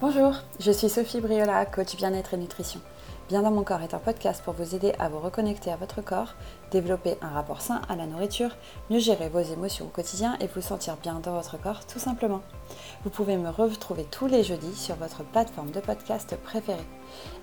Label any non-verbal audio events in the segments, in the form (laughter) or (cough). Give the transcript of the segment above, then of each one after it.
Bonjour, je suis Sophie Briola, coach bien-être et nutrition. Bien dans mon corps est un podcast pour vous aider à vous reconnecter à votre corps, développer un rapport sain à la nourriture, mieux gérer vos émotions au quotidien et vous sentir bien dans votre corps tout simplement. Vous pouvez me retrouver tous les jeudis sur votre plateforme de podcast préférée.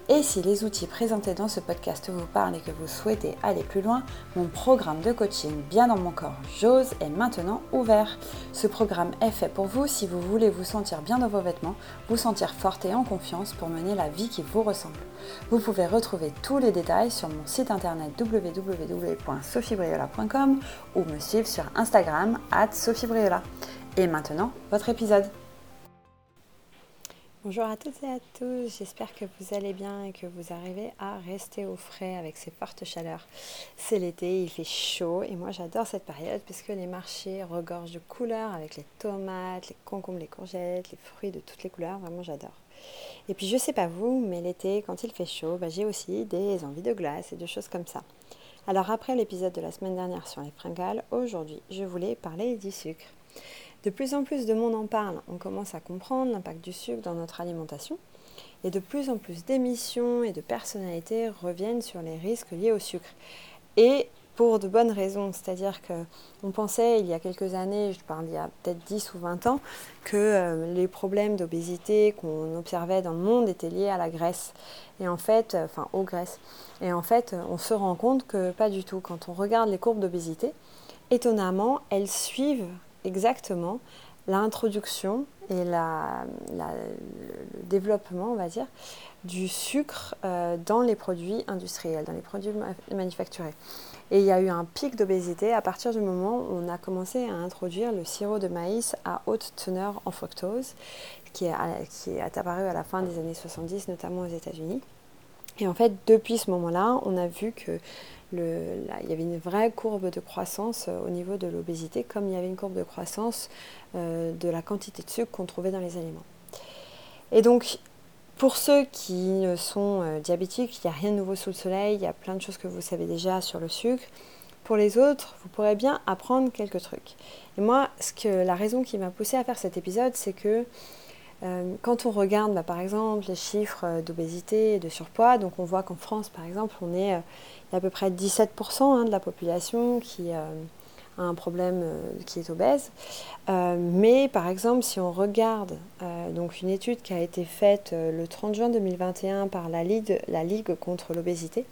Et si les outils présentés dans ce podcast vous parlent et que vous souhaitez aller plus loin, mon programme de coaching Bien dans mon corps, j'ose est maintenant ouvert. Ce programme est fait pour vous si vous voulez vous sentir bien dans vos vêtements, vous sentir forte et en confiance pour mener la vie qui vous ressemble. Vous pouvez retrouver tous les détails sur mon site internet www.sophiebriola.com ou me suivre sur Instagram at sophiebriola. Et maintenant, votre épisode. Bonjour à toutes et à tous, j'espère que vous allez bien et que vous arrivez à rester au frais avec ces fortes chaleurs. C'est l'été, il fait chaud et moi j'adore cette période puisque les marchés regorgent de couleurs avec les tomates, les concombres, les courgettes, les fruits de toutes les couleurs, vraiment j'adore. Et puis je sais pas vous, mais l'été quand il fait chaud, bah, j'ai aussi des envies de glace et de choses comme ça. Alors après l'épisode de la semaine dernière sur les fringales, aujourd'hui je voulais parler du sucre. De plus en plus de monde en parle, on commence à comprendre l'impact du sucre dans notre alimentation et de plus en plus d'émissions et de personnalités reviennent sur les risques liés au sucre. Et pour de bonnes raisons, c'est-à-dire qu'on pensait il y a quelques années, je parle il y a peut-être 10 ou 20 ans, que euh, les problèmes d'obésité qu'on observait dans le monde étaient liés à la graisse, et en fait, euh, enfin aux graisses. Et en fait, on se rend compte que pas du tout. Quand on regarde les courbes d'obésité, étonnamment, elles suivent exactement l'introduction et le développement, on va dire, du sucre euh, dans les produits industriels, dans les produits manufacturés. Et il y a eu un pic d'obésité à partir du moment où on a commencé à introduire le sirop de maïs à haute teneur en fructose, qui est apparu à la fin des années 70, notamment aux États-Unis. Et en fait, depuis ce moment-là, on a vu que il y avait une vraie courbe de croissance euh, au niveau de l'obésité, comme il y avait une courbe de croissance euh, de la quantité de sucre qu'on trouvait dans les aliments. Et donc, pour ceux qui sont euh, diabétiques, il n'y a rien de nouveau sous le soleil, il y a plein de choses que vous savez déjà sur le sucre. Pour les autres, vous pourrez bien apprendre quelques trucs. Et moi, ce que, la raison qui m'a poussé à faire cet épisode, c'est que quand on regarde bah, par exemple les chiffres d'obésité et de surpoids, donc on voit qu'en France par exemple on est il y a à peu près 17% hein, de la population qui euh, a un problème euh, qui est obèse. Euh, mais par exemple, si on regarde donc une étude qui a été faite le 30 juin 2021 par la Ligue contre l'obésité,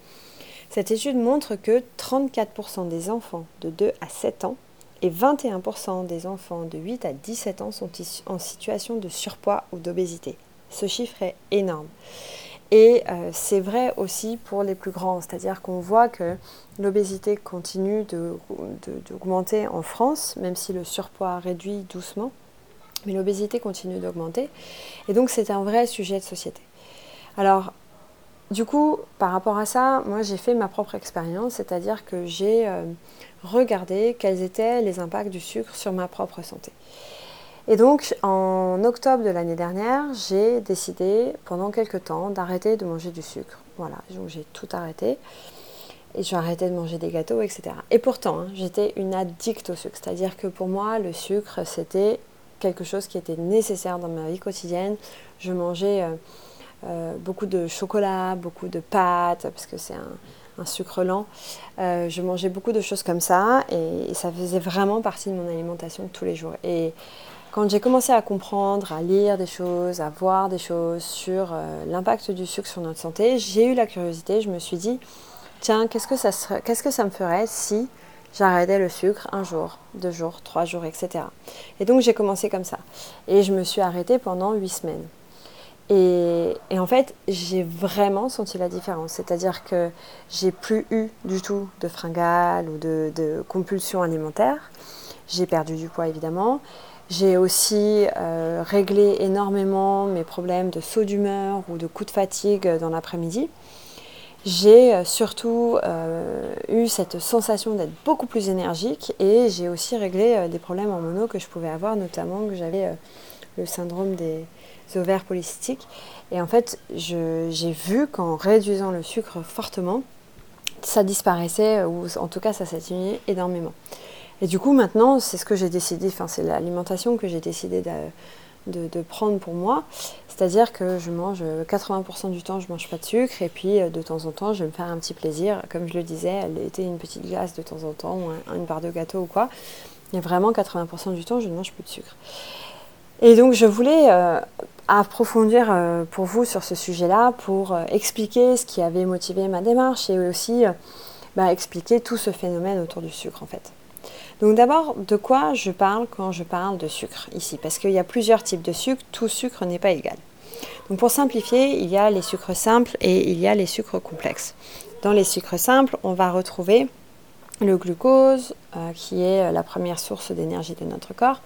cette étude montre que 34% des enfants de 2 à 7 ans et 21% des enfants de 8 à 17 ans sont en situation de surpoids ou d'obésité. Ce chiffre est énorme. Et euh, c'est vrai aussi pour les plus grands, c'est-à-dire qu'on voit que l'obésité continue d'augmenter en France, même si le surpoids réduit doucement, mais l'obésité continue d'augmenter. Et donc c'est un vrai sujet de société. Alors, du coup, par rapport à ça, moi j'ai fait ma propre expérience, c'est-à-dire que j'ai euh, regardé quels étaient les impacts du sucre sur ma propre santé. Et donc, en octobre de l'année dernière, j'ai décidé pendant quelques temps d'arrêter de manger du sucre. Voilà, donc j'ai tout arrêté. Et j'ai arrêté de manger des gâteaux, etc. Et pourtant, hein, j'étais une addict au sucre. C'est-à-dire que pour moi, le sucre, c'était quelque chose qui était nécessaire dans ma vie quotidienne. Je mangeais euh, euh, beaucoup de chocolat, beaucoup de pâtes, parce que c'est un, sucre lent. Euh, je mangeais beaucoup de choses comme ça et, ça faisait vraiment partie de mon alimentation tous les jours. Et quand j'ai commencé à comprendre, à lire des choses, à voir des choses sur euh, l'impact du sucre sur notre santé, j'ai eu la curiosité, je me suis dit, tiens, qu'est-ce que ça, qu'est-ce que ça me ferait si j'arrêtais le sucre un jour, deux jours, trois jours, etc. Et donc j'ai commencé comme ça. Et je me suis arrêtée pendant huit semaines. Et, en fait, j'ai vraiment senti la différence. C'est-à-dire que j'ai plus eu du tout de fringales ou de, compulsions alimentaires. J'ai perdu du poids évidemment. J'ai aussi euh, réglé énormément mes problèmes de saut d'humeur ou de coups de fatigue dans l'après-midi. J'ai euh, surtout euh, eu cette sensation d'être beaucoup plus énergique et j'ai aussi réglé des problèmes hormonaux que je pouvais avoir, notamment que j'avais le syndrome des ovaires polycystiques. Et en fait, j'ai vu qu'en réduisant le sucre fortement, ça disparaissait, ou en tout cas ça s'atténuait énormément. Et du coup, maintenant, c'est ce que j'ai décidé, enfin, c'est l'alimentation que j'ai décidé de, prendre pour moi. C'est-à-dire que je mange 80% du temps, je mange pas de sucre et puis de temps en temps, je vais me faire un petit plaisir. Comme je le disais, elle était une petite glace de temps en temps ou une barre de gâteau ou quoi. Mais vraiment, 80% du temps, je ne mange plus de sucre. Et donc, je voulais approfondir pour vous sur ce sujet-là pour expliquer ce qui avait motivé ma démarche et aussi bah, expliquer tout ce phénomène autour du sucre en fait. Donc d'abord, de quoi je parle quand je parle de sucre ici? Parce qu'il y a plusieurs types de sucre, tout sucre n'est pas égal. Donc pour simplifier, il y a les sucres simples et il y a les sucres complexes. Dans les sucres simples, on va retrouver le glucose, euh, qui est la première source d'énergie de notre corps,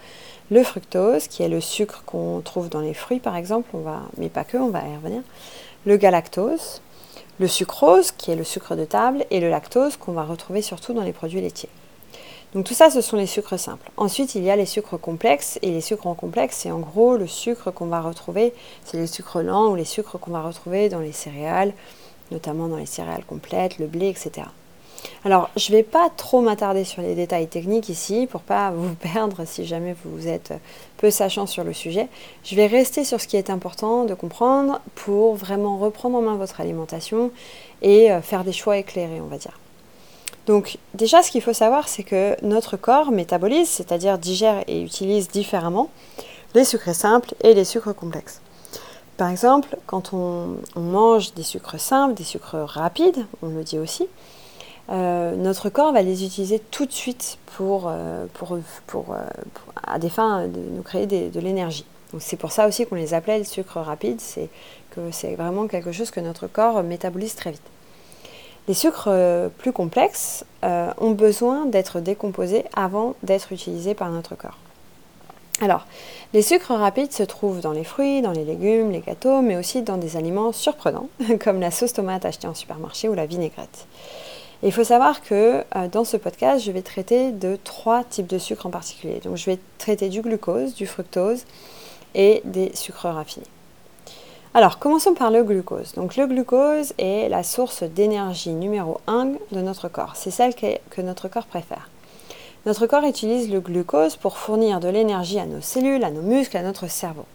le fructose, qui est le sucre qu'on trouve dans les fruits par exemple, on va, mais pas que, on va y revenir, le galactose, le sucrose, qui est le sucre de table, et le lactose, qu'on va retrouver surtout dans les produits laitiers. Donc tout ça, ce sont les sucres simples. Ensuite, il y a les sucres complexes, et les sucres complexes, c'est en gros le sucre qu'on va retrouver, c'est les sucres lents ou les sucres qu'on va retrouver dans les céréales, notamment dans les céréales complètes, le blé, etc. Alors, je ne vais pas trop m'attarder sur les détails techniques ici pour pas vous (laughs) perdre si jamais vous êtes peu sachant sur le sujet. Je vais rester sur ce qui est important de comprendre pour vraiment reprendre en main votre alimentation et euh, faire des choix éclairés, on va dire. Donc déjà, ce qu'il faut savoir, c'est que notre corps métabolise, c'est-à-dire digère et utilise différemment les sucres simples et les sucres complexes. Par exemple, quand on mange des sucres simples, des sucres rapides, on le dit aussi, euh, notre corps va les utiliser tout de suite pour, euh, euh, à des fins de nous créer de l'énergie. c'est pour ça aussi qu'on les appelait le sucre rapide, c'est que c'est vraiment quelque chose que notre corps métabolise très vite. Les sucres plus complexes ont besoin d'être décomposés avant d'être utilisés par notre corps. Alors, les sucres rapides se trouvent dans les fruits, dans les légumes, les gâteaux, mais aussi dans des aliments surprenants, (laughs) comme la sauce tomate achetée en supermarché ou la vinaigrette il faut savoir que euh, dans ce podcast, je vais traiter de trois types de sucres en particulier. Donc je vais traiter du glucose, du fructose et des sucres raffinés. Alors, commençons par le glucose. Donc le glucose est la source d'énergie numéro 1 de notre corps. C'est celle que notre corps préfère. Notre corps utilise le glucose pour fournir de l'énergie à nos cellules, à nos muscles, à notre cerveau.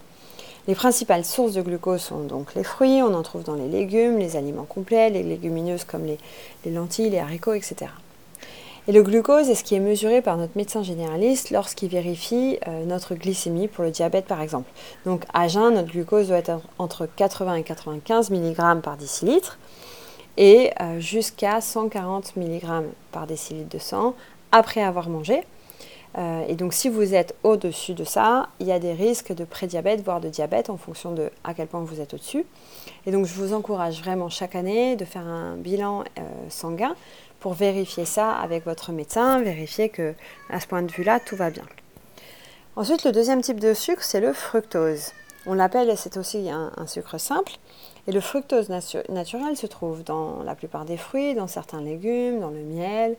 Les principales sources de glucose sont donc les fruits, on en trouve dans les légumes, les aliments complets, les légumineuses comme les, lentilles, les haricots, etc. Et le glucose est ce qui est mesuré par notre médecin généraliste lorsqu'il vérifie euh, notre glycémie pour le diabète par exemple. Donc à jeun, notre glucose doit être entre 80 et 95 mg par décilitre et euh, jusqu'à 140 mg par décilitre de sang après avoir mangé. Euh, et donc si vous êtes au-dessus de ça, il y a des risques de prédiabète, voire de diabète en fonction de à quel point vous êtes au-dessus. Et donc je vous encourage vraiment chaque année de faire un bilan euh, sanguin pour vérifier ça avec votre médecin, vérifier que à ce point de vue-là, tout va bien. Ensuite, le deuxième type de sucre, c'est le fructose. On l'appelle, c'est aussi un, sucre simple. Et le fructose naturel se trouve dans la plupart des fruits, dans certains légumes, dans le miel.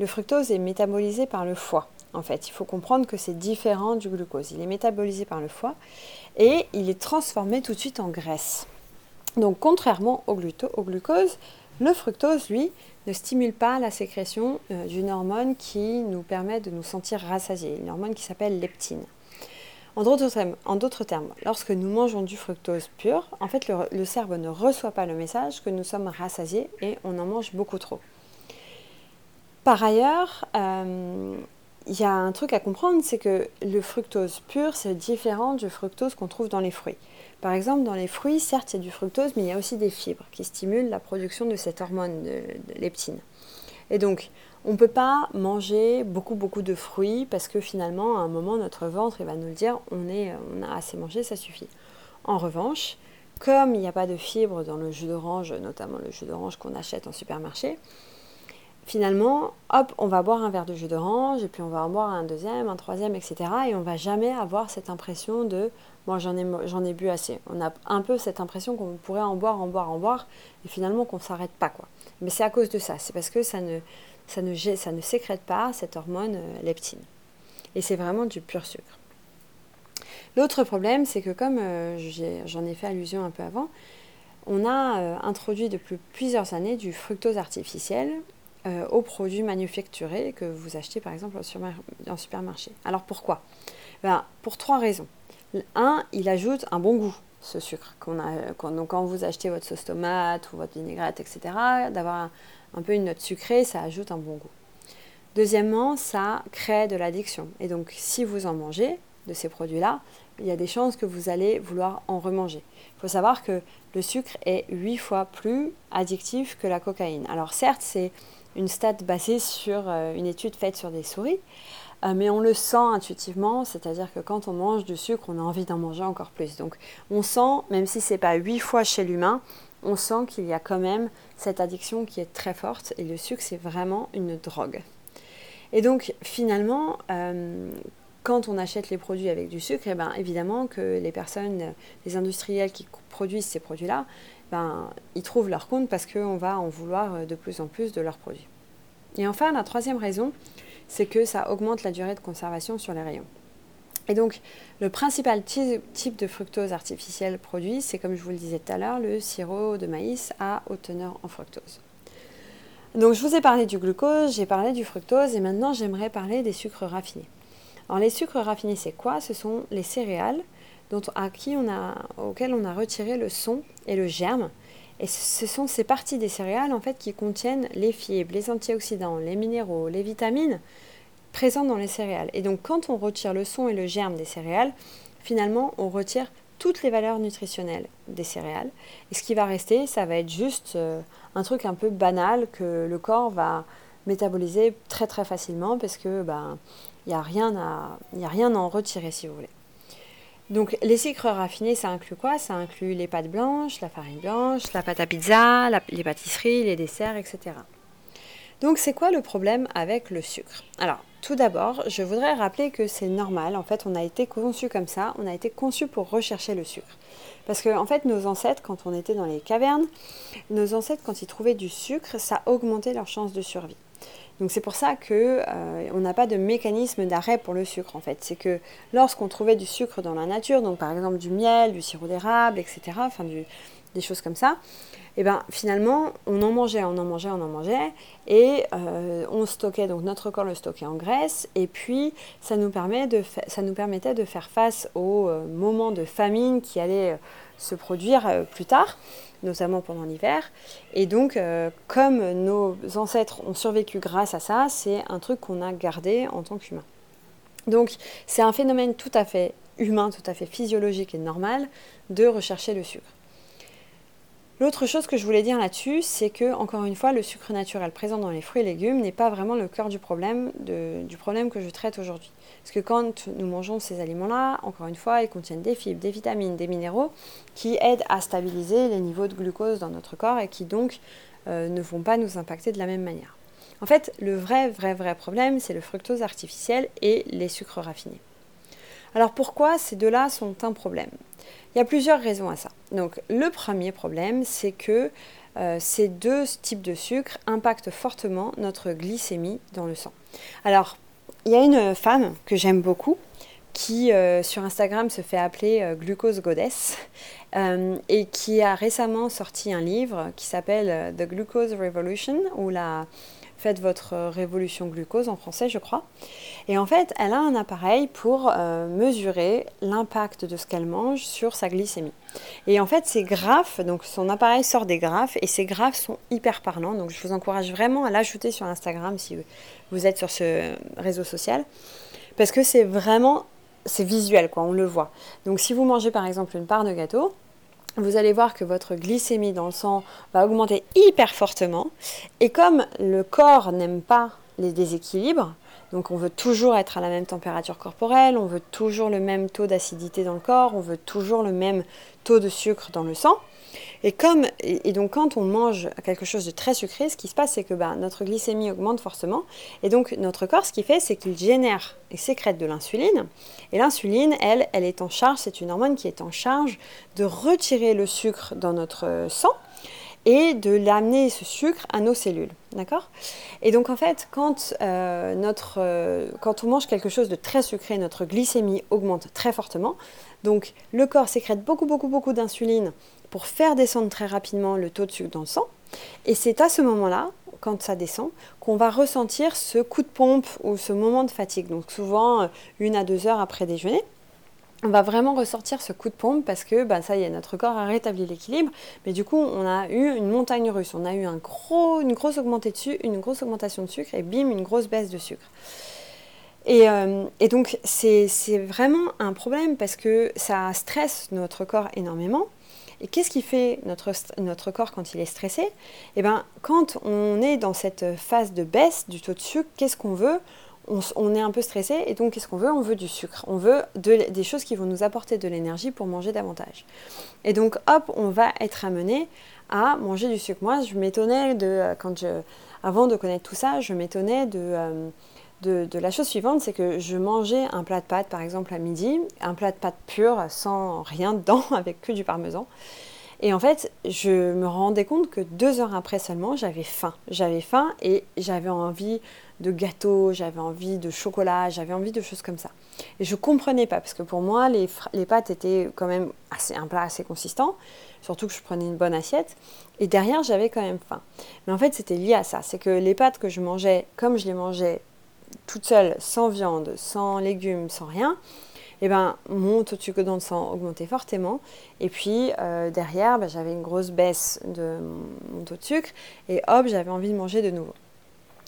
Le fructose est métabolisé par le foie en fait. Il faut comprendre que c'est différent du glucose. Il est métabolisé par le foie et il est transformé tout de suite en graisse. Donc contrairement au, glucose, le fructose, lui, ne stimule pas la sécrétion euh, d'une hormone qui nous permet de nous sentir rassasiés, une hormone qui s'appelle leptine. En d'autres termes, lorsque nous mangeons du fructose pur, en fait, le, cerveau ne reçoit pas le message que nous sommes rassasiés et on en mange beaucoup trop. Par ailleurs, euh, il y a un truc à comprendre, c'est que le fructose pur, c'est différent du fructose qu'on trouve dans les fruits. Par exemple, dans les fruits, certes, il y a du fructose, mais il y a aussi des fibres qui stimulent la production de cette hormone de, leptine. Et donc, on ne peut pas manger beaucoup, beaucoup de fruits parce que finalement, à un moment, notre ventre il va nous le dire on, on a assez mangé, ça suffit. En revanche, comme il n'y a pas de fibres dans le jus d'orange, notamment le jus d'orange qu'on achète en supermarché, finalement, hop, on va boire un verre de jus d'orange, et puis on va en boire un deuxième, un troisième, etc. Et on va jamais avoir cette impression de bon, j'en ai, ai bu assez. On a un peu cette impression qu'on pourrait en boire, en boire, en boire, et finalement qu'on ne s'arrête pas. quoi. Mais c'est à cause de ça, c'est parce que ça ne, ça ne, ça ne sécrète pas cette hormone euh, leptine. Et c'est vraiment du pur sucre. L'autre problème, c'est que comme euh, j'en ai, fait allusion un peu avant, on a euh, introduit depuis plusieurs années du fructose artificiel euh, aux produits manufacturés que vous achetez par exemple en supermarché. Alors pourquoi? Ben, Pour trois raisons. Un, il ajoute un bon goût, ce sucre. donc quand vous achetez votre sauce tomate ou votre vinaigrette, etc., d'avoir un peu une note sucrée, ça ajoute un bon goût. Deuxièmement, ça crée de l'addiction. Et donc, si vous en mangez de ces produits-là, il y a des chances que vous allez vouloir en remanger. Il faut savoir que le sucre est 8 fois plus addictif que la cocaïne. Alors certes, c'est une stat basée sur euh, une étude faite sur des souris, euh, mais on le sent intuitivement, c'est-à-dire que quand on mange du sucre, on a envie d'en manger encore plus. Donc on sent, même si ce n'est pas 8 fois chez l'humain, on sent qu'il y a quand même cette addiction qui est très forte et le sucre, c'est vraiment une drogue. Et donc finalement, euh, quand on achète les produits avec du sucre, eh ben, évidemment que les personnes, les industriels qui produisent ces produits-là, ben, ils trouvent leur compte parce qu'on va en vouloir de plus en plus de leurs produits. Et enfin, la troisième raison, c'est que ça augmente la durée de conservation sur les rayons. Et donc, le principal type de fructose artificielle produit, c'est comme je vous le disais tout à l'heure, le sirop de maïs à haute teneur en fructose. Donc, je vous ai parlé du glucose, j'ai parlé du fructose, et maintenant j'aimerais parler des sucres raffinés. Alors, les sucres raffinés, c'est quoi? Ce sont les céréales dont, à qui on a, auxquelles on a retiré le son et le germe. Et ce sont ces parties des céréales en fait qui contiennent les fibres, les antioxydants, les minéraux, les vitamines présents dans les céréales. Et donc quand on retire le son et le germe des céréales, finalement on retire toutes les valeurs nutritionnelles des céréales. Et ce qui va rester, ça va être juste euh, un truc un peu banal que le corps va métaboliser très très facilement parce que ben il n'y a rien à a rien à en retirer si vous voulez. Donc les sucres raffinés, ça inclut quoi? Ça inclut les pâtes blanches, la farine blanche, la pâte à pizza, les pâtisseries, les desserts, etc. Donc c'est quoi le problème avec le sucre? Alors tout d'abord, je voudrais rappeler que c'est normal, en fait on a été conçu comme ça, on a été conçu pour rechercher le sucre. Parce que en fait nos ancêtres, quand on était dans les cavernes, nos ancêtres quand ils trouvaient du sucre, ça augmentait leur chance de survie. Donc c'est pour ça qu'on euh, n'a pas de mécanisme d'arrêt pour le sucre en fait. C'est que lorsqu'on trouvait du sucre dans la nature, donc par exemple du miel, du sirop d'érable, etc., enfin des choses comme ça, et eh ben finalement on en mangeait, on en mangeait, on en mangeait, et euh, on stockait, donc notre corps le stockait en graisse, et puis ça nous, permet de ça nous permettait de faire face aux euh, moments de famine qui allaient se produire plus tard notamment pendant l'hiver. Et donc, euh, comme nos ancêtres ont survécu grâce à ça, c'est un truc qu'on a gardé en tant qu'humain. Donc, c'est un phénomène tout à fait humain, tout à fait physiologique et normal de rechercher le sucre. L'autre chose que je voulais dire là-dessus, c'est que, encore une fois, le sucre naturel présent dans les fruits et légumes n'est pas vraiment le cœur du problème, que je traite aujourd'hui. Parce que quand nous mangeons ces aliments-là, encore une fois, ils contiennent des fibres, des vitamines, des minéraux qui aident à stabiliser les niveaux de glucose dans notre corps et qui donc euh, ne vont pas nous impacter de la même manière. En fait, le vrai, vrai, vrai problème, c'est le fructose artificiel et les sucres raffinés. Alors pourquoi ces deux-là sont un problème? Il y a plusieurs raisons à ça. Donc le premier problème, c'est que euh, ces deux types de sucres impactent fortement notre glycémie dans le sang. Alors, il y a une femme que j'aime beaucoup qui euh, sur Instagram se fait appeler euh, Glucose Goddess (laughs) et qui a récemment sorti un livre qui s'appelle The Glucose Revolution ou la Faites votre révolution glucose en français, je crois. Et en fait, elle a un appareil pour euh, mesurer l'impact de ce qu'elle mange sur sa glycémie. Et en fait, ces graphes, donc son appareil sort des graphes et ces graphes sont hyper parlants. Donc je vous encourage vraiment à l'ajouter sur Instagram si vous êtes sur ce réseau social. Parce que c'est vraiment, c'est visuel, quoi, on le voit. Donc si vous mangez par exemple une part de gâteau, vous allez voir que votre glycémie dans le sang va augmenter hyper fortement. Et comme le corps n'aime pas les déséquilibres, donc on veut toujours être à la même température corporelle, on veut toujours le même taux d'acidité dans le corps, on veut toujours le même taux de sucre dans le sang, et, comme, et, donc quand on mange quelque chose de très sucré, ce qui se passe, c'est que bah, notre glycémie augmente forcément. Et donc notre corps, ce qu'il fait, c'est qu'il génère et sécrète de l'insuline. Et l'insuline, elle, elle est en charge, c'est une hormone qui est en charge de retirer le sucre dans notre sang et de l'amener ce sucre à nos cellules. D'accord? Et donc en fait, quand, euh, notre, euh, quand on mange quelque chose de très sucré, notre glycémie augmente très fortement. Donc le corps sécrète beaucoup, beaucoup, beaucoup d'insuline pour faire descendre très rapidement le taux de sucre dans le sang. Et c'est à ce moment-là, quand ça descend, qu'on va ressentir ce coup de pompe ou ce moment de fatigue. Donc souvent euh, une à deux heures après déjeuner. on va vraiment ressortir ce coup de pompe parce que bah, ça y est, notre corps a rétabli l'équilibre, mais du coup on a eu une montagne russe, on a eu une, grosse une grosse augmentation de sucre et bim, une grosse baisse de sucre. Et, euh, donc c'est vraiment un problème parce que ça stresse notre corps énormément. Et qu'est-ce qui fait notre, notre corps quand il est stressé? Eh bien, quand on est dans cette phase de baisse du taux de sucre, qu'est-ce qu'on veut? On, est un peu stressé et donc qu'est-ce qu'on veut? On veut du sucre. On veut des choses qui vont nous apporter de l'énergie pour manger davantage. Et donc hop, on va être amené à manger du sucre. Moi, je m'étonnais de euh, quand je, avant de connaître tout ça, je m'étonnais euh, de, la chose suivante, c'est que je mangeais un plat de pâtes par exemple à midi, un plat de pâtes pur sans rien dedans, (laughs) avec que du parmesan. Et en fait, je me rendais compte que deux heures après seulement, j'avais faim. J'avais faim et j'avais envie de gâteaux, j'avais envie de chocolat, j'avais envie de choses comme ça. Et je comprenais pas, parce que pour moi, les, les pâtes étaient quand même assez, un plat assez consistant, surtout que je prenais une bonne assiette. Et derrière, j'avais quand même faim. Mais en fait, c'était lié à ça. C'est que les pâtes que je mangeais, comme je les mangeais toutes seules, sans viande, sans légumes, sans rien, eh ben, mon taux de sucre dans le sang augmentait fortement. Et puis euh, derrière, ben, j'avais une grosse baisse de mon taux de sucre. Et hop, j'avais envie de manger de nouveau.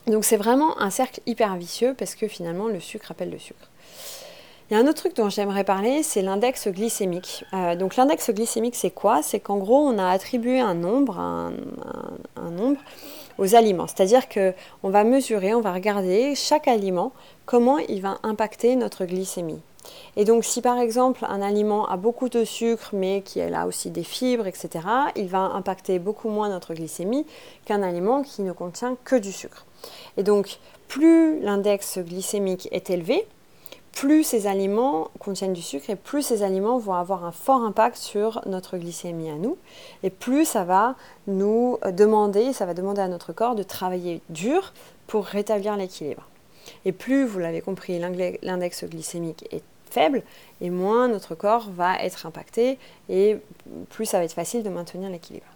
Donc c'est vraiment un cercle hyper vicieux parce que finalement le sucre appelle le sucre. Il y a un autre truc dont j'aimerais parler, c'est l'index glycémique. Euh, donc l'index glycémique, c'est quoi? C'est qu'en gros, on a attribué un nombre, un, nombre aux aliments. C'est-à-dire qu'on va mesurer, on va regarder chaque aliment, comment il va impacter notre glycémie. Et donc si par exemple un aliment a beaucoup de sucre mais qui a aussi des fibres, etc., il va impacter beaucoup moins notre glycémie qu'un aliment qui ne contient que du sucre. Et donc, plus l'index glycémique est élevé, plus ces aliments contiennent du sucre et plus ces aliments vont avoir un fort impact sur notre glycémie à nous. Et plus ça va nous demander, ça va demander à notre corps de travailler dur pour rétablir l'équilibre. Et plus, vous l'avez compris, l'index glycémique est faible, et moins notre corps va être impacté, et plus ça va être facile de maintenir l'équilibre.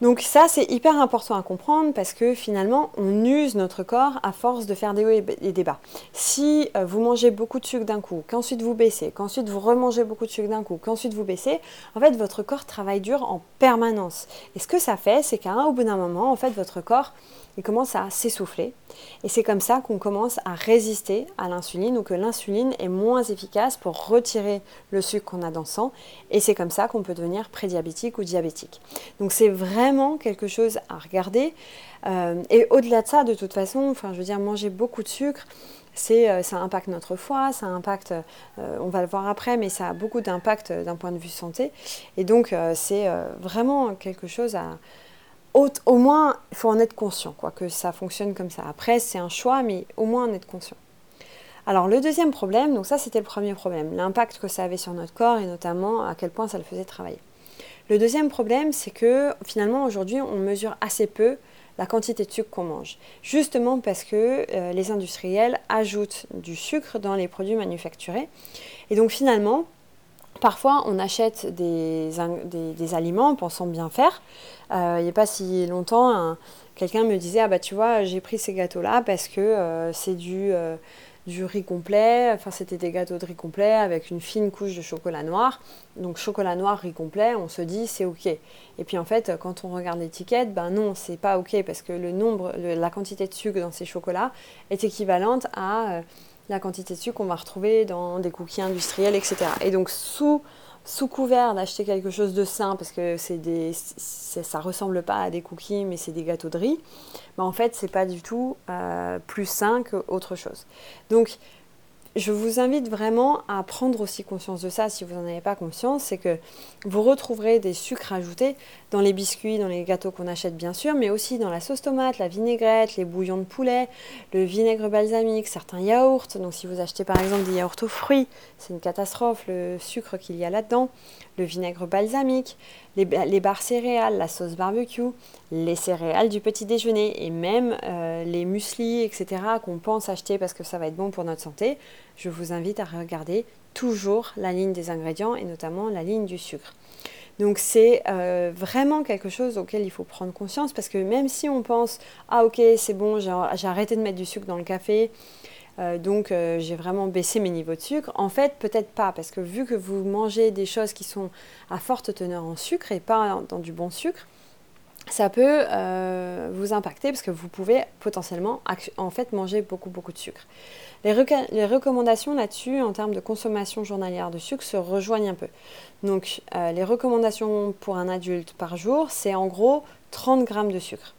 Donc ça, c'est hyper important à comprendre parce que finalement, on use notre corps à force de faire des hauts et des bas. Si euh, vous mangez beaucoup de sucre d'un coup, qu'ensuite vous baissez, qu'ensuite vous remangez beaucoup de sucre d'un coup, qu'ensuite vous baissez, en fait, votre corps travaille dur en permanence. Et ce que ça fait, c'est qu'à un bout d'un moment, en fait, votre corps il commence à s'essouffler. Et c'est comme ça qu'on commence à résister à l'insuline ou que l'insuline est moins efficace pour retirer le sucre qu'on a dans le sang. Et c'est comme ça qu'on peut devenir prédiabétique ou diabétique. Donc c'est vraiment quelque chose à regarder. Euh, et au-delà de ça, de toute façon, enfin, je veux dire, manger beaucoup de sucre, c'est, euh, ça impacte notre foie, ça impacte, euh, on va le voir après, mais ça a beaucoup d'impact d'un point de vue santé. Et donc c'est vraiment quelque chose à, au, moins, il faut en être conscient, quoi, que ça fonctionne comme ça. Après, c'est un choix, mais au moins en être conscient. Alors le deuxième problème, donc ça c'était le premier problème, l'impact que ça avait sur notre corps et notamment à quel point ça le faisait travailler. Le deuxième problème, c'est que finalement aujourd'hui on mesure assez peu la quantité de sucre qu'on mange, justement parce que euh, les industriels ajoutent du sucre dans les produits manufacturés. Et donc finalement, Parfois, on achète des, aliments en pensant bien faire. Euh, il n'y a pas si longtemps, quelqu'un me disait Ah bah tu vois, j'ai pris ces gâteaux-là parce que euh, c'est du, euh, du riz complet. Enfin, c'était des gâteaux de riz complet avec une fine couche de chocolat noir. Donc, chocolat noir, riz complet, on se dit c'est OK. Et puis en fait, quand on regarde l'étiquette, ben non, c'est pas OK parce que le nombre, la quantité de sucre dans ces chocolats est équivalente à la quantité de sucre qu'on va retrouver dans des cookies industriels, etc. Et donc sous, sous couvert d'acheter quelque chose de sain, parce que c'est des, ça ressemble pas à des cookies, mais c'est des gâteaux de riz, mais en fait c'est pas du tout euh, plus sain qu'autre chose. Donc je vous invite vraiment à prendre aussi conscience de ça si vous n'en avez pas conscience, c'est que vous retrouverez des sucres ajoutés dans les biscuits, dans les gâteaux qu'on achète bien sûr, mais aussi dans la sauce tomate, la vinaigrette, les bouillons de poulet, le vinaigre balsamique, certains yaourts. Donc si vous achetez par exemple des yaourts aux fruits, c'est une catastrophe le sucre qu'il y a là-dedans, le vinaigre balsamique, les, barres céréales, la sauce barbecue, les céréales du petit déjeuner et même euh, les muesli, etc. qu'on pense acheter parce que ça va être bon pour notre santé, je vous invite à regarder toujours la ligne des ingrédients et notamment la ligne du sucre. Donc c'est euh, vraiment quelque chose auquel il faut prendre conscience parce que même si on pense ah ok c'est bon j'ai arrêté de mettre du sucre dans le café, donc j'ai vraiment baissé mes niveaux de sucre. En fait, peut-être pas, parce que vu que vous mangez des choses qui sont à forte teneur en sucre et pas dans du bon sucre, ça peut vous impacter parce que vous pouvez potentiellement en fait manger beaucoup beaucoup de sucre. Les, recommandations là-dessus en termes de consommation journalière de sucre se rejoignent un peu. Donc les recommandations pour un adulte par jour, c'est en gros 30 grammes de sucre.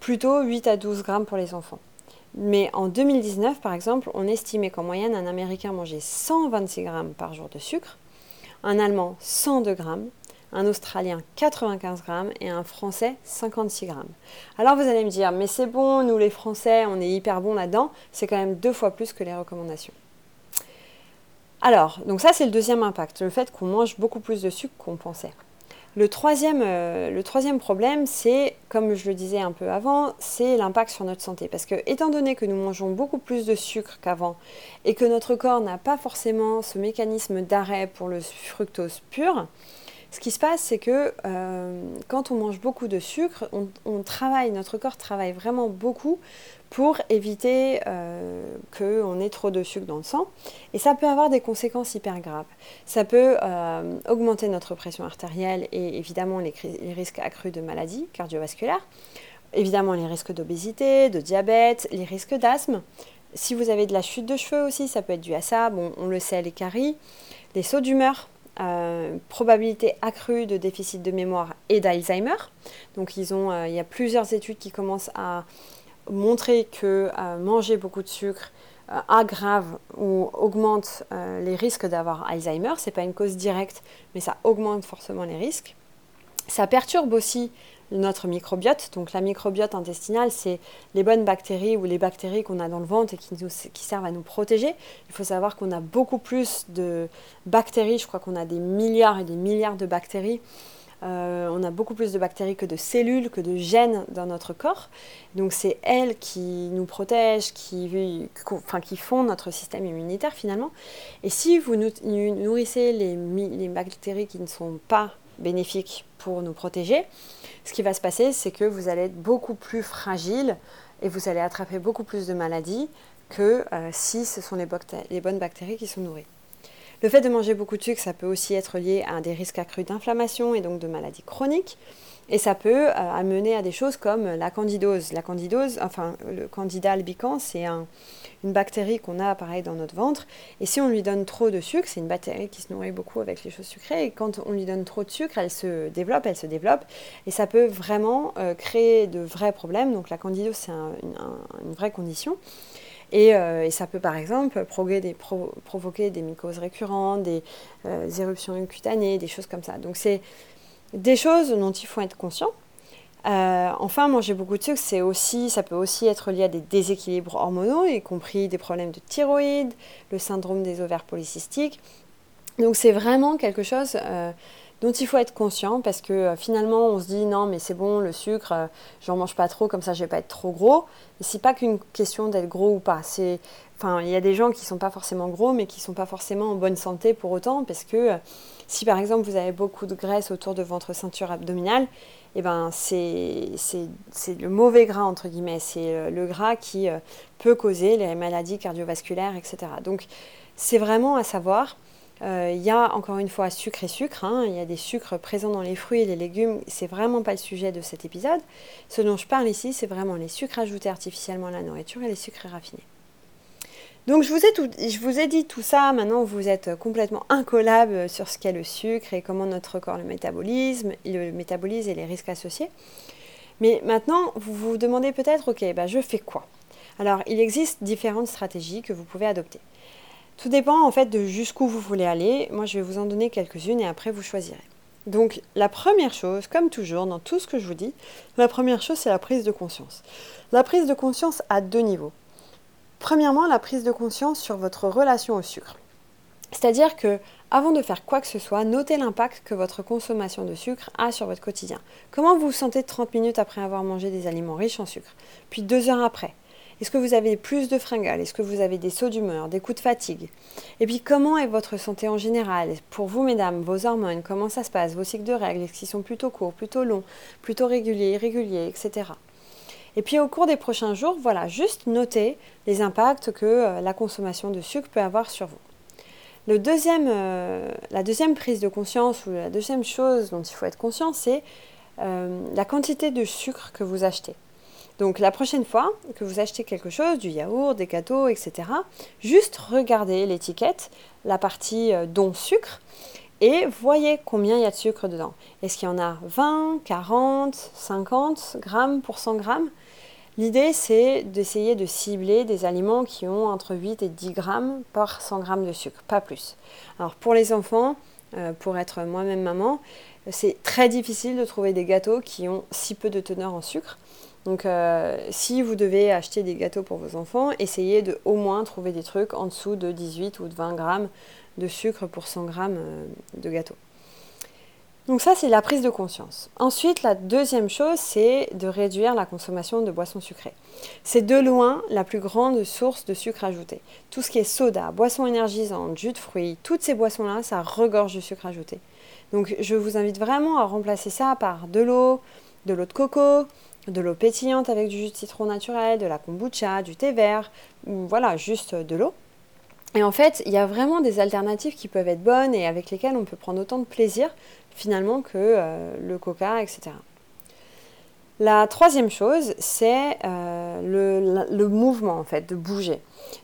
Plutôt 8 à 12 grammes pour les enfants. Mais en 2019, par exemple, on estimait qu'en moyenne, un Américain mangeait 126 grammes par jour de sucre, un Allemand 102 grammes, un Australien 95 grammes et un Français 56 grammes. Alors vous allez me dire, mais c'est bon, nous les Français, on est hyper bons là-dedans, c'est quand même deux fois plus que les recommandations. Alors, donc ça c'est le deuxième impact, le fait qu'on mange beaucoup plus de sucre qu'on pensait. Le troisième, euh, le troisième problème, c'est, comme je le disais un peu avant, c'est l'impact sur notre santé. Parce que, étant donné que nous mangeons beaucoup plus de sucre qu'avant et que notre corps n'a pas forcément ce mécanisme d'arrêt pour le fructose pur, ce qui se passe, c'est que euh, quand on mange beaucoup de sucre, on, travaille, notre corps travaille vraiment beaucoup pour éviter euh, qu'on ait trop de sucre dans le sang. Et ça peut avoir des conséquences hyper graves. Ça peut euh, augmenter notre pression artérielle et évidemment les, risques accrus de maladies cardiovasculaires, évidemment les risques d'obésité, de diabète, les risques d'asthme. Si vous avez de la chute de cheveux aussi, ça peut être dû à ça. Bon, on le sait, les caries, les sauts d'humeur, euh, probabilité accrue de déficit de mémoire et d'Alzheimer. Donc ils ont, euh, il y a plusieurs études qui commencent à montrer que euh, manger beaucoup de sucre aggrave ou augmente les risques d'avoir Alzheimer. Ce n'est pas une cause directe, mais ça augmente forcément les risques. Ça perturbe aussi notre microbiote. Donc la microbiote intestinale, c'est les bonnes bactéries ou les bactéries qu'on a dans le ventre et qui, nous, qui servent à nous protéger. Il faut savoir qu'on a beaucoup plus de bactéries, je crois qu'on a des milliards et des milliards de bactéries. Euh, on a beaucoup plus de bactéries que de cellules, que de gènes dans notre corps. Donc c'est elles qui nous protègent, qui, font notre système immunitaire finalement. Et si vous nourrissez les bactéries qui ne sont pas bénéfiques pour nous protéger, ce qui va se passer, c'est que vous allez être beaucoup plus fragile et vous allez attraper beaucoup plus de maladies que euh, si ce sont les, les, bonnes bactéries qui sont nourries. Le fait de manger beaucoup de sucre, ça peut aussi être lié à des risques accrus d'inflammation et donc de maladies chroniques. Et ça peut euh, amener à des choses comme la candidose. La candidose, enfin le candida albicans, c'est une bactérie qu'on a pareil dans notre ventre. Et si on lui donne trop de sucre, c'est une bactérie qui se nourrit beaucoup avec les choses sucrées. Et quand on lui donne trop de sucre, elle se développe, elle se développe. Et ça peut vraiment euh, créer de vrais problèmes. Donc la candidose, c'est une vraie condition. Euh, et, ça peut par exemple provoquer des mycoses récurrentes, des éruptions cutanées, des choses comme ça. Donc c'est des choses dont il faut être conscient. Euh, enfin, manger beaucoup de sucre, c'est aussi, ça peut aussi être lié à des déséquilibres hormonaux, y compris des problèmes de thyroïde, le syndrome des ovaires polycystiques. Donc c'est vraiment quelque chose euh, dont il faut être conscient parce que euh, finalement on se dit non mais c'est bon le sucre, j'en mange pas trop comme ça je vais pas être trop gros. Et c'est pas qu'une question d'être gros ou pas. C'est, enfin il y a des gens qui sont pas forcément gros mais qui sont pas forcément en bonne santé pour autant parce que si par exemple vous avez beaucoup de graisse autour de votre ceinture abdominale, eh ben c'est le mauvais gras entre guillemets, c'est euh, le gras qui euh, peut causer les maladies cardiovasculaires, etc. Donc c'est vraiment à savoir. Euh, il y a encore une fois sucre et sucre, hein. il y a des sucres présents dans les fruits et les légumes, c'est vraiment pas le sujet de cet épisode. Ce dont je parle ici, c'est vraiment les sucres ajoutés artificiellement à la nourriture et les sucres raffinés. Donc je vous, ai dit tout ça, maintenant vous êtes complètement incollable sur ce qu'est le sucre et comment notre corps le métabolise, le métabolise et les risques associés. Mais maintenant, vous vous demandez peut-être, ok, bah, je fais quoi? Alors, il existe différentes stratégies que vous pouvez adopter. Tout dépend en fait de jusqu'où vous voulez aller. Moi, je vais vous en donner quelques-unes et après vous choisirez. Donc, la première chose, comme toujours dans tout ce que je vous dis, la première chose, c'est la prise de conscience. La prise de conscience à deux niveaux. Premièrement, la prise de conscience sur votre relation au sucre. C'est-à-dire que avant de faire quoi que ce soit, notez l'impact que votre consommation de sucre a sur votre quotidien. Comment vous vous sentez 30 minutes après avoir mangé des aliments riches en sucre? Puis deux heures après Est-ce que vous avez plus de fringales? Est-ce que vous avez des sauts d'humeur, des coups de fatigue? Et puis comment est votre santé en général? Pour vous, mesdames, vos hormones, comment ça se passe? Vos cycles de règles, est-ce qu'ils sont plutôt courts, plutôt longs, plutôt réguliers, irréguliers, etc. Et puis au cours des prochains jours, voilà, juste noter les impacts que euh, la consommation de sucre peut avoir sur vous. Euh, la deuxième prise de conscience ou la deuxième chose dont il faut être conscient, c'est euh, la quantité de sucre que vous achetez. Donc la prochaine fois que vous achetez quelque chose, du yaourt, des gâteaux, etc., juste regardez l'étiquette, la partie don sucre, et voyez combien il y a de sucre dedans. Est-ce qu'il y en a 20, 40, 50 grammes pour 100 grammes? L'idée, c'est d'essayer de cibler des aliments qui ont entre 8 et 10 grammes par 100 grammes de sucre, pas plus. Alors pour les enfants, euh, pour être moi-même maman, c'est très difficile de trouver des gâteaux qui ont si peu de teneur en sucre. Donc euh, si vous devez acheter des gâteaux pour vos enfants, essayez de au moins trouver des trucs en dessous de 18 ou de 20 grammes de sucre pour 100 grammes euh, de gâteau. Donc ça, c'est la prise de conscience. Ensuite, la deuxième chose, c'est de réduire la consommation de boissons sucrées. C'est de loin la plus grande source de sucre ajouté. Tout ce qui est soda, boissons énergisantes, jus de fruits, toutes ces boissons-là, ça regorge de sucre ajouté. Donc je vous invite vraiment à remplacer ça par de l'eau, de l'eau de coco, de l'eau pétillante avec du jus de citron naturel, de la kombucha, du thé vert, ou voilà, juste de l'eau. Et en fait, il y a vraiment des alternatives qui peuvent être bonnes et avec lesquelles on peut prendre autant de plaisir finalement que euh, le coca, etc. La troisième chose, c'est euh, le, mouvement en fait, de bouger.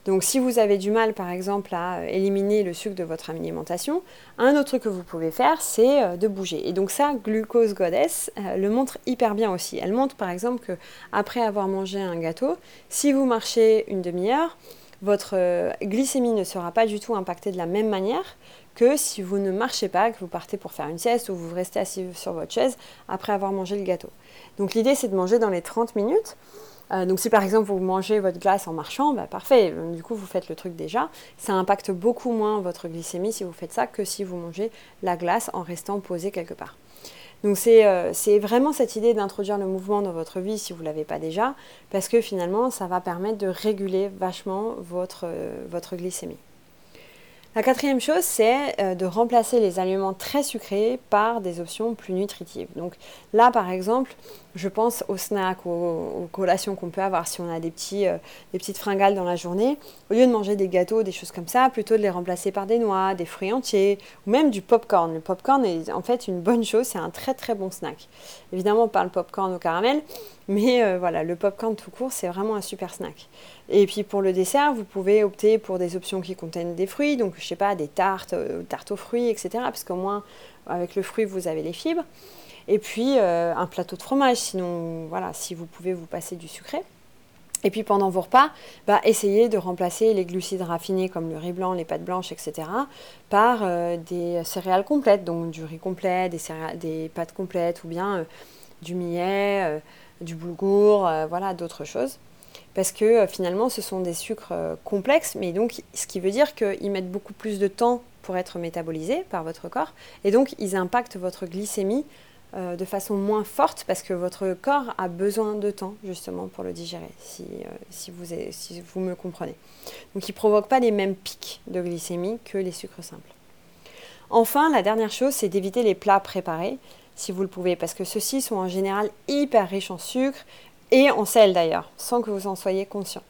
Donc si vous avez du mal par exemple à éliminer le sucre de votre alimentation, un autre truc que vous pouvez faire, c'est euh, de bouger. Et donc ça, Glucose Goddess le montre hyper bien aussi. Elle montre par exemple que après avoir mangé un gâteau, si vous marchez une demi-heure, votre glycémie ne sera pas du tout impactée de la même manière que si vous ne marchez pas, que vous partez pour faire une sieste ou vous restez assis sur votre chaise après avoir mangé le gâteau. Donc l'idée c'est de manger dans les 30 minutes. Euh, donc si par exemple vous mangez votre glace en marchant, bah, parfait, du coup vous faites le truc déjà. Ça impacte beaucoup moins votre glycémie si vous faites ça que si vous mangez la glace en restant posé quelque part. Donc euh, c'est vraiment cette idée d'introduire le mouvement dans votre vie si vous ne l'avez pas déjà, parce que finalement ça va permettre de réguler vachement euh, votre glycémie. La quatrième chose, c'est euh, de remplacer les aliments très sucrés par des options plus nutritives. Donc là, par exemple, je pense aux snacks, aux, collations qu'on peut avoir si on a euh, des petites fringales dans la journée. Au lieu de manger des gâteaux, des choses comme ça, plutôt de les remplacer par des noix, des fruits entiers ou même du popcorn. Le popcorn est en fait une bonne chose, c'est un très très bon snack. Évidemment, pas le popcorn au caramel, mais euh, voilà, le popcorn tout court, c'est vraiment un super snack. Et puis pour le dessert, vous pouvez opter pour des options qui contiennent des fruits, donc je sais pas, des tartes, euh, tartes aux fruits, etc. Parce qu'au moins, avec le fruit, vous avez les fibres. Et puis euh, un plateau de fromage, sinon, voilà, si vous pouvez vous passer du sucré. Et puis pendant vos repas, bah, essayez de remplacer les glucides raffinés comme le riz blanc, les pâtes blanches, etc. par des céréales complètes, donc du riz complet, des, des pâtes complètes ou bien du millet du boulgour, euh, voilà, d'autres choses. Parce que euh, finalement, ce sont des sucres euh, complexes, mais donc ce qui veut dire qu'ils mettent beaucoup plus de temps pour être métabolisés par votre corps, et donc ils impactent votre glycémie de façon moins forte parce que votre corps a besoin de temps justement pour le digérer, si, vous, si vous me comprenez. Donc ils ne provoquent pas les mêmes pics de glycémie que les sucres simples. Enfin, la dernière chose, c'est d'éviter les plats préparés si vous le pouvez, parce que ceux-ci sont en général hyper riches en sucre et en sel d'ailleurs, sans que vous en soyez conscient.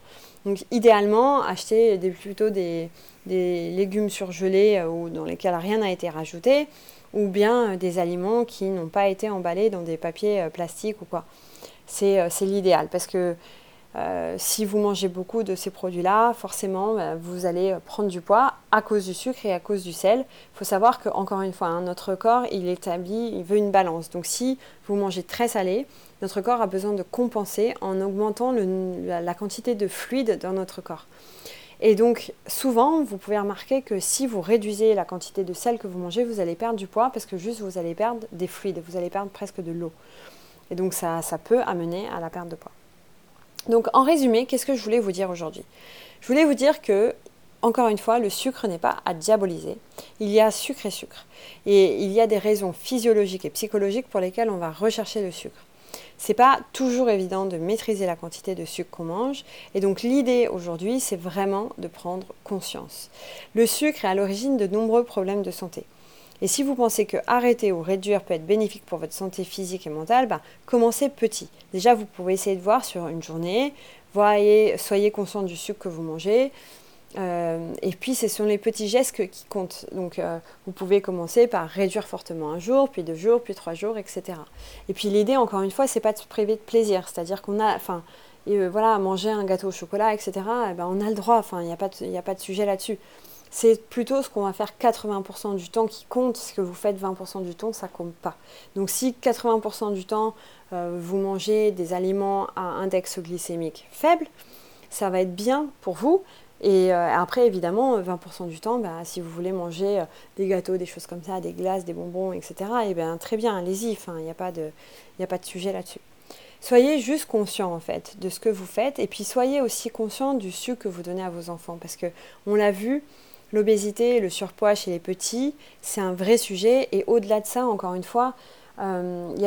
Donc idéalement, achetez plutôt des, légumes surgelés euh, ou dans lesquels rien n'a été rajouté, ou bien euh, des aliments qui n'ont pas été emballés dans des papiers euh, plastiques ou quoi. C'est l'idéal parce que euh, si vous mangez beaucoup de ces produits-là, forcément, bah, vous allez prendre du poids à cause du sucre et à cause du sel. Il faut savoir que, encore une fois, hein, notre corps, il établit, il veut une balance. Donc, si vous mangez très salé, notre corps a besoin de compenser en augmentant la, quantité de fluide dans notre corps. Et donc, souvent, vous pouvez remarquer que si vous réduisez la quantité de sel que vous mangez, vous allez perdre du poids parce que juste vous allez perdre des fluides, vous allez perdre presque de l'eau. Et donc, ça peut amener à la perte de poids. Donc en résumé, qu'est-ce que je voulais vous dire aujourd'hui? Je voulais vous dire que, encore une fois, le sucre n'est pas à diaboliser. Il y a sucre et sucre. Et il y a des raisons physiologiques et psychologiques pour lesquelles on va rechercher le sucre. C'est pas toujours évident de maîtriser la quantité de sucre qu'on mange. Et donc l'idée aujourd'hui, c'est vraiment de prendre conscience. Le sucre est à l'origine de nombreux problèmes de santé. Et si vous pensez que arrêter ou réduire peut être bénéfique pour votre santé physique et mentale, bah, commencez petit. Déjà, vous pouvez essayer de voir sur une journée, voyez, soyez conscient du sucre que vous mangez. Euh, et puis, ce sont les petits gestes qui comptent. Donc, euh, vous pouvez commencer par réduire fortement un jour, puis deux jours, puis trois jours, etc. Et puis, l'idée, encore une fois, c'est pas de se priver de plaisir. C'est-à-dire qu'on a, enfin, euh, voilà, manger un gâteau au chocolat, etc. Eh ben, on a le droit. Enfin, il n'y a pas de sujet là-dessus c'est plutôt ce qu'on va faire 80% du temps qui compte. Ce que vous faites 20% du temps, ça compte pas. Donc si 80% du temps, euh, vous mangez des aliments à index glycémique faible, ça va être bien pour vous. Et euh, après, évidemment, 20% du temps, bah, si vous voulez manger euh, des gâteaux, des choses comme ça, des glaces, des bonbons, etc., et eh bien très bien, allez-y, il n'y a, a pas de sujet là-dessus. Soyez juste conscient en fait de ce que vous faites et puis soyez aussi conscient du sucre que vous donnez à vos enfants parce que on l'a vu, l'obésité le surpoids chez les petits, c'est un vrai sujet. Et au-delà de ça, encore une fois, euh, il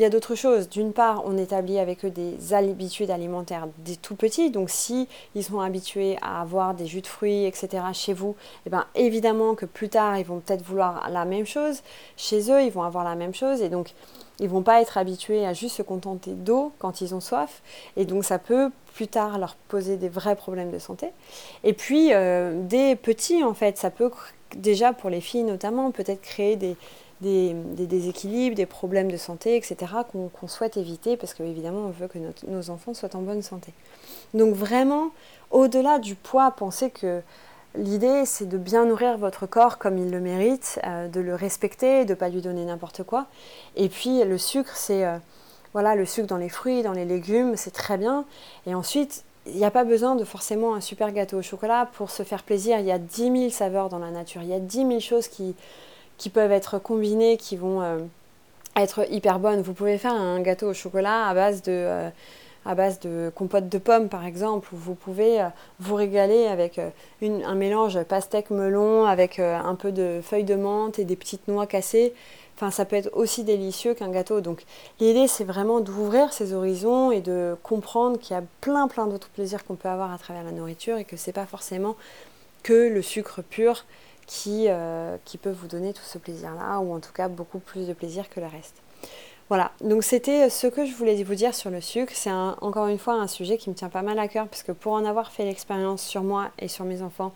y a d'autres choses. D'une part, on établit avec eux des habitudes alimentaires des tout petits. Donc, si ils sont habitués à avoir des jus de fruits, etc. chez vous, eh ben, évidemment que plus tard, ils vont peut-être vouloir la même chose. Chez eux, ils vont avoir la même chose. Et donc, ils vont pas être habitués à juste se contenter d'eau quand ils ont soif. Et donc, ça peut plus tard leur poser des vrais problèmes de santé. Et puis, euh, des petits, en fait, ça peut déjà pour les filles notamment, peut-être créer des, des, déséquilibres, des problèmes de santé, etc., qu'on souhaite éviter parce qu'évidemment, on veut que nos enfants soient en bonne santé. Donc vraiment, au-delà du poids, pensez que l'idée, c'est de bien nourrir votre corps comme il le mérite, euh, de le respecter, de ne pas lui donner n'importe quoi. Et puis, le sucre, c'est... Euh, voilà, le sucre dans les fruits, dans les légumes, c'est très bien. Et ensuite, il n'y a pas besoin de forcément un super gâteau au chocolat pour se faire plaisir. Il y a 10 000 saveurs dans la nature. Il y a 10 000 choses qui, peuvent être combinées, qui vont euh, être hyper bonnes. Vous pouvez faire un gâteau au chocolat à base de, à base de compote de pommes, par exemple, ou vous pouvez euh, vous régaler avec un mélange pastèque-melon avec un peu de feuilles de menthe et des petites noix cassées. Enfin, ça peut être aussi délicieux qu'un gâteau. Donc, l'idée, c'est vraiment d'ouvrir ses horizons et de comprendre qu'il y a plein, plein d'autres plaisirs qu'on peut avoir à travers la nourriture et que c'est pas forcément que le sucre pur qui, euh, qui peut vous donner tout ce plaisir-là, ou en tout cas beaucoup plus de plaisir que le reste. Voilà, donc c'était ce que je voulais vous dire sur le sucre. C'est encore une fois un sujet qui me tient pas mal à cœur, parce que pour en avoir fait l'expérience sur moi et sur mes enfants,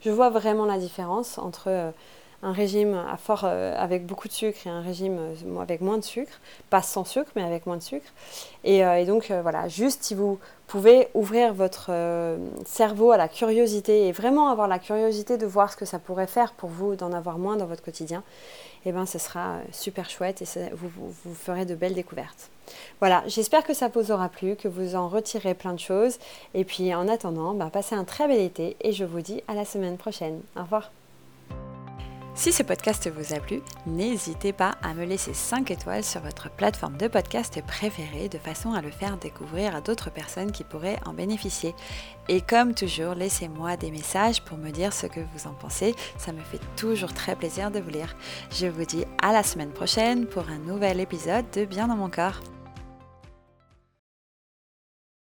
je vois vraiment la différence entre... Euh, un régime euh, avec beaucoup de sucre et un régime euh, avec moins de sucre, pas sans sucre, mais avec moins de sucre. Et, euh, donc voilà, juste si vous pouvez ouvrir votre cerveau à la curiosité et vraiment avoir la curiosité de voir ce que ça pourrait faire pour vous d'en avoir moins dans votre quotidien, eh ben ce sera super chouette et vous, vous, ferez de belles découvertes. Voilà, j'espère que ça vous aura plu, que vous en retirez plein de choses. Et puis en attendant, ben, passez un très bel été et je vous dis à la semaine prochaine. Au revoir. Si ce podcast vous a plu, n'hésitez pas à me laisser 5 étoiles sur votre plateforme de podcast préférée de façon à le faire découvrir à d'autres personnes qui pourraient en bénéficier. Et comme toujours, laissez-moi des messages pour me dire ce que vous en pensez. Ça me fait toujours très plaisir de vous lire. Je vous dis à la semaine prochaine pour un nouvel épisode de Bien dans mon corps.